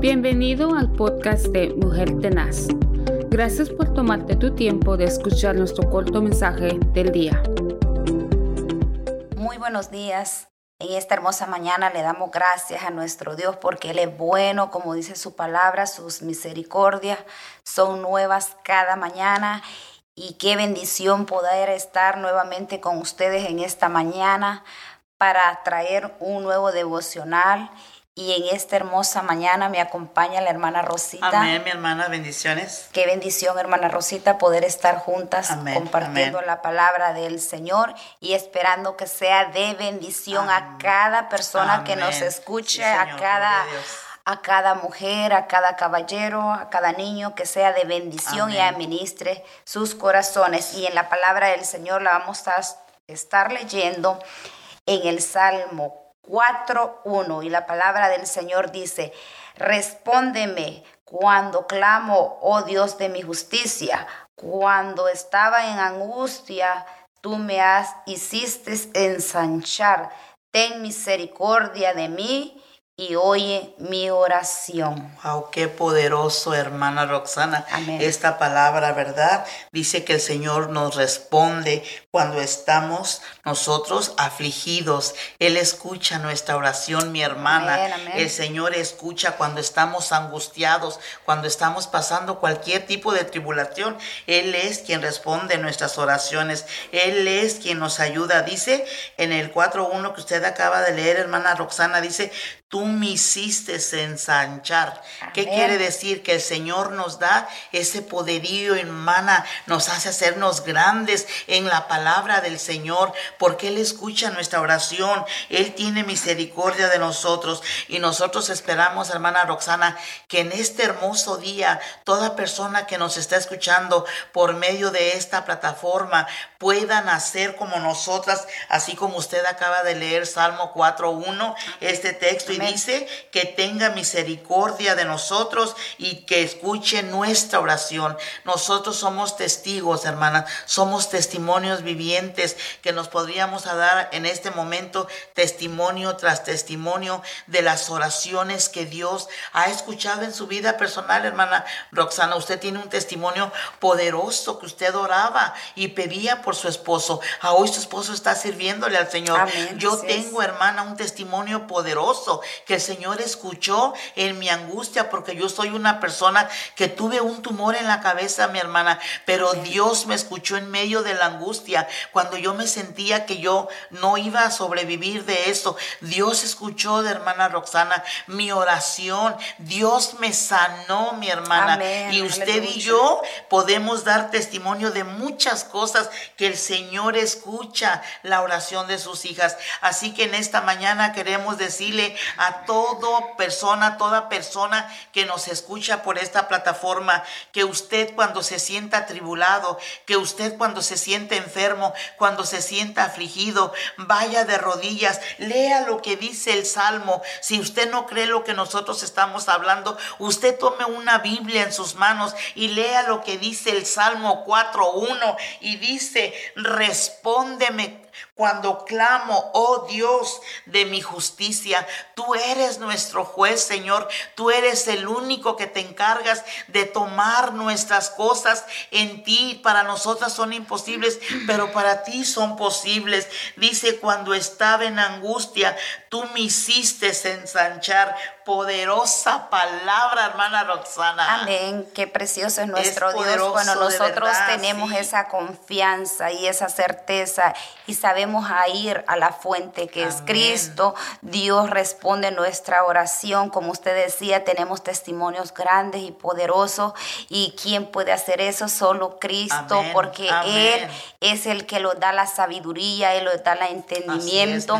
Bienvenido al podcast de Mujer Tenaz. Gracias por tomarte tu tiempo de escuchar nuestro corto mensaje del día. Muy buenos días. En esta hermosa mañana le damos gracias a nuestro Dios porque Él es bueno, como dice su palabra, sus misericordias son nuevas cada mañana y qué bendición poder estar nuevamente con ustedes en esta mañana para traer un nuevo devocional y en esta hermosa mañana me acompaña la hermana Rosita. Amén, mi hermana, bendiciones. Qué bendición, hermana Rosita, poder estar juntas compartiendo la palabra del Señor y esperando que sea de bendición a cada persona que nos escuche, a cada a cada mujer, a cada caballero, a cada niño, que sea de bendición y administre sus corazones. Y en la palabra del Señor la vamos a estar leyendo en el Salmo 4.1 y la palabra del Señor dice, respóndeme cuando clamo, oh Dios de mi justicia, cuando estaba en angustia, tú me has hiciste ensanchar, ten misericordia de mí y oye mi oración. Wow, qué poderoso, hermana Roxana. Esta palabra, ¿verdad? Dice que el Señor nos responde cuando estamos nosotros afligidos. Él escucha nuestra oración, mi hermana. El Señor escucha cuando estamos angustiados, cuando estamos pasando cualquier tipo de tribulación. Él es quien responde nuestras oraciones. Él es quien nos ayuda. Dice en el 4.1 que usted acaba de leer, hermana Roxana, dice, tú me hiciste ensanchar. ¿Qué quiere decir? Que el Señor nos da ese poderío, hermana, nos hace hacernos grandes en la palabra del Señor, porque Él escucha nuestra oración, Él tiene misericordia de nosotros y nosotros esperamos, hermana Roxana, que en este hermoso día toda persona que nos está escuchando por medio de esta plataforma puedan hacer como nosotras, así como usted acaba de leer Salmo 4.1, este texto, y dice que tenga misericordia de nosotros y que escuche nuestra oración. Nosotros somos testigos, hermanas, somos testimonios vivientes que nos podríamos dar en este momento testimonio tras testimonio de las oraciones que Dios ha escuchado en su vida personal, hermana Roxana. Usted tiene un testimonio poderoso que usted oraba y pedía por su esposo. A hoy su esposo está sirviéndole al Señor. Yo tengo, hermana, un testimonio poderoso que el Señor escuchó en mi angustia porque yo soy una persona que tuve un tumor en la cabeza, mi hermana, pero Dios me escuchó en medio de la angustia cuando yo me sentía que yo no iba a sobrevivir de eso. Dios escuchó de hermana Roxana mi oración. Dios me sanó, mi hermana. Y usted y yo podemos dar testimonio de muchas cosas que el Señor escucha la oración de sus hijas. Así que en esta mañana queremos decirle a toda persona, toda persona que nos escucha por esta plataforma, que usted cuando se sienta atribulado, que usted cuando se siente enfermo, cuando se sienta afligido, vaya de rodillas, lea lo que dice el Salmo. Si usted no cree lo que nosotros estamos hablando, usted tome una Biblia en sus manos y lea lo que dice el Salmo 4.1 y dice, respóndeme cuando clamo, oh Dios de mi justicia. Tú eres nuestro juez, Señor. Tú eres el único que te encargas de tomar nuestras cosas en ti. Para nosotras son imposibles, pero para ti son posibles. Dice, cuando estaba en angustia, tú me hiciste ensanchar. Poderosa palabra, hermana Roxana. Amén. Qué precioso es nuestro Dios. Bueno, nosotros tenemos esa confianza y esa certeza y sabemos a ir a la fuente que es Cristo. Dios responde nuestra oración. Como usted decía, tenemos testimonios grandes y poderosos. ¿Y quién puede hacer eso? Solo Cristo, porque Él es el que lo da la sabiduría, Él lo da el entendimiento.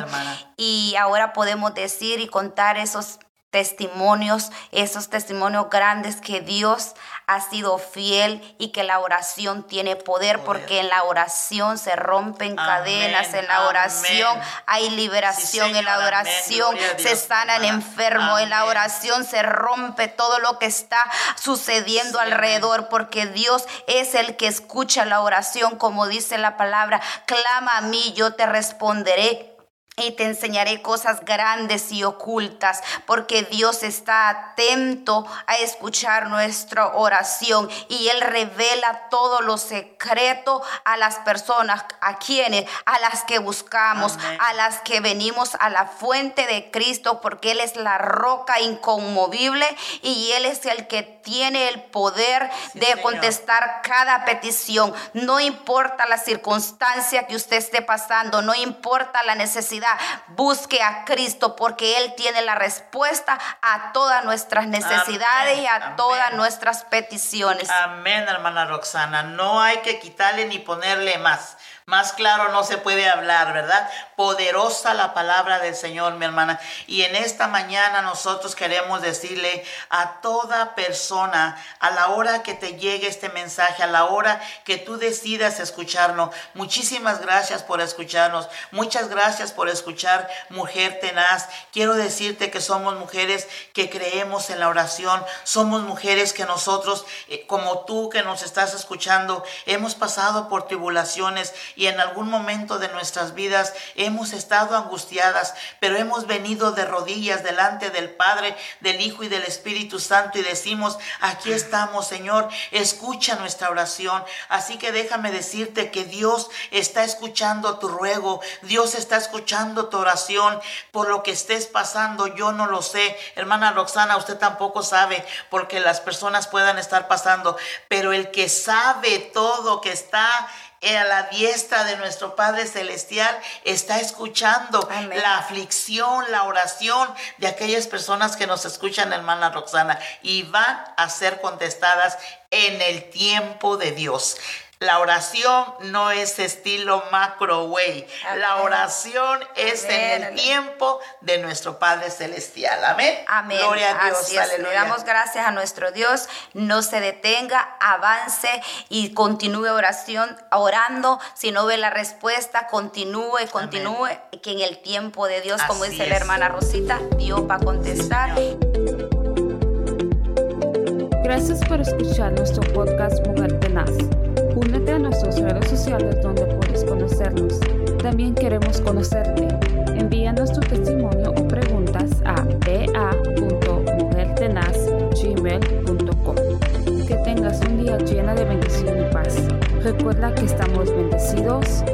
y ahora podemos decir y contar esos testimonios, esos testimonios grandes que Dios ha sido fiel y que la oración tiene poder, porque en la oración se rompen cadenas, en la oración hay liberación, en la oración se sana el enfermo, en la oración se rompe todo lo que está sucediendo alrededor, porque Dios es el que escucha la oración, como dice la palabra, clama a mí, yo te responderé y te enseñaré cosas grandes y ocultas, porque Dios está atento a escuchar nuestra oración y Él revela todo lo secreto a las personas, a quienes, a las que buscamos, a las que venimos a la fuente de Cristo, porque Él es la roca inconmovible y Él es el que tiene el poder de contestar cada petición. No importa la circunstancia que usted esté pasando, no importa la necesidad, busque a Cristo porque Él tiene la respuesta a todas nuestras necesidades y a todas nuestras peticiones. Amén, hermana Roxana. No hay que quitarle ni ponerle más. Más claro no se puede hablar, ¿verdad? Poderosa la palabra del Señor, mi hermana. Y en esta mañana nosotros queremos decirle a toda persona, a la hora que te llegue este mensaje, a la hora que tú decidas escucharnos, muchísimas gracias por escucharnos. Muchas gracias por escuchar, mujer tenaz. Quiero decirte que somos mujeres que creemos en la oración. Somos mujeres que nosotros, eh, como tú que nos estás escuchando, hemos pasado por tribulaciones y en algún momento de nuestras vidas hemos estado angustiadas, pero hemos venido de rodillas delante del Padre, del Hijo y del Espíritu Santo y decimos, aquí estamos, Señor, escucha nuestra oración. Así que déjame decirte que Dios está escuchando tu ruego, Dios está escuchando tu oración por lo que estés pasando. Yo no lo sé, hermana Roxana, usted tampoco sabe porque las personas puedan estar pasando, pero el que sabe todo que está a la diestra de nuestro Padre Celestial está escuchando la aflicción, la oración de aquellas personas que nos escuchan, hermana Roxana, y van a ser contestadas en el tiempo de Dios. La oración no es estilo macro way. La oración es en el tiempo de nuestro Padre Celestial. Amén. Amén. Gloria a Dios. Le damos gracias a nuestro Dios. No se detenga, avance y continúe oración, orando. Si no ve la respuesta, continúe, continúe. Que en el tiempo de Dios, como dice la hermana Rosita, Dios va a contestar. Gracias por escuchar nuestro podcast Mujer Tenaz. Únete a nuestras redes sociales donde puedes conocernos. También queremos conocerte. Envíanos tu testimonio o preguntas a ba.mujertenaz.gmail.com Que tengas un día lleno de bendición y paz. Recuerda que estamos bendecidos,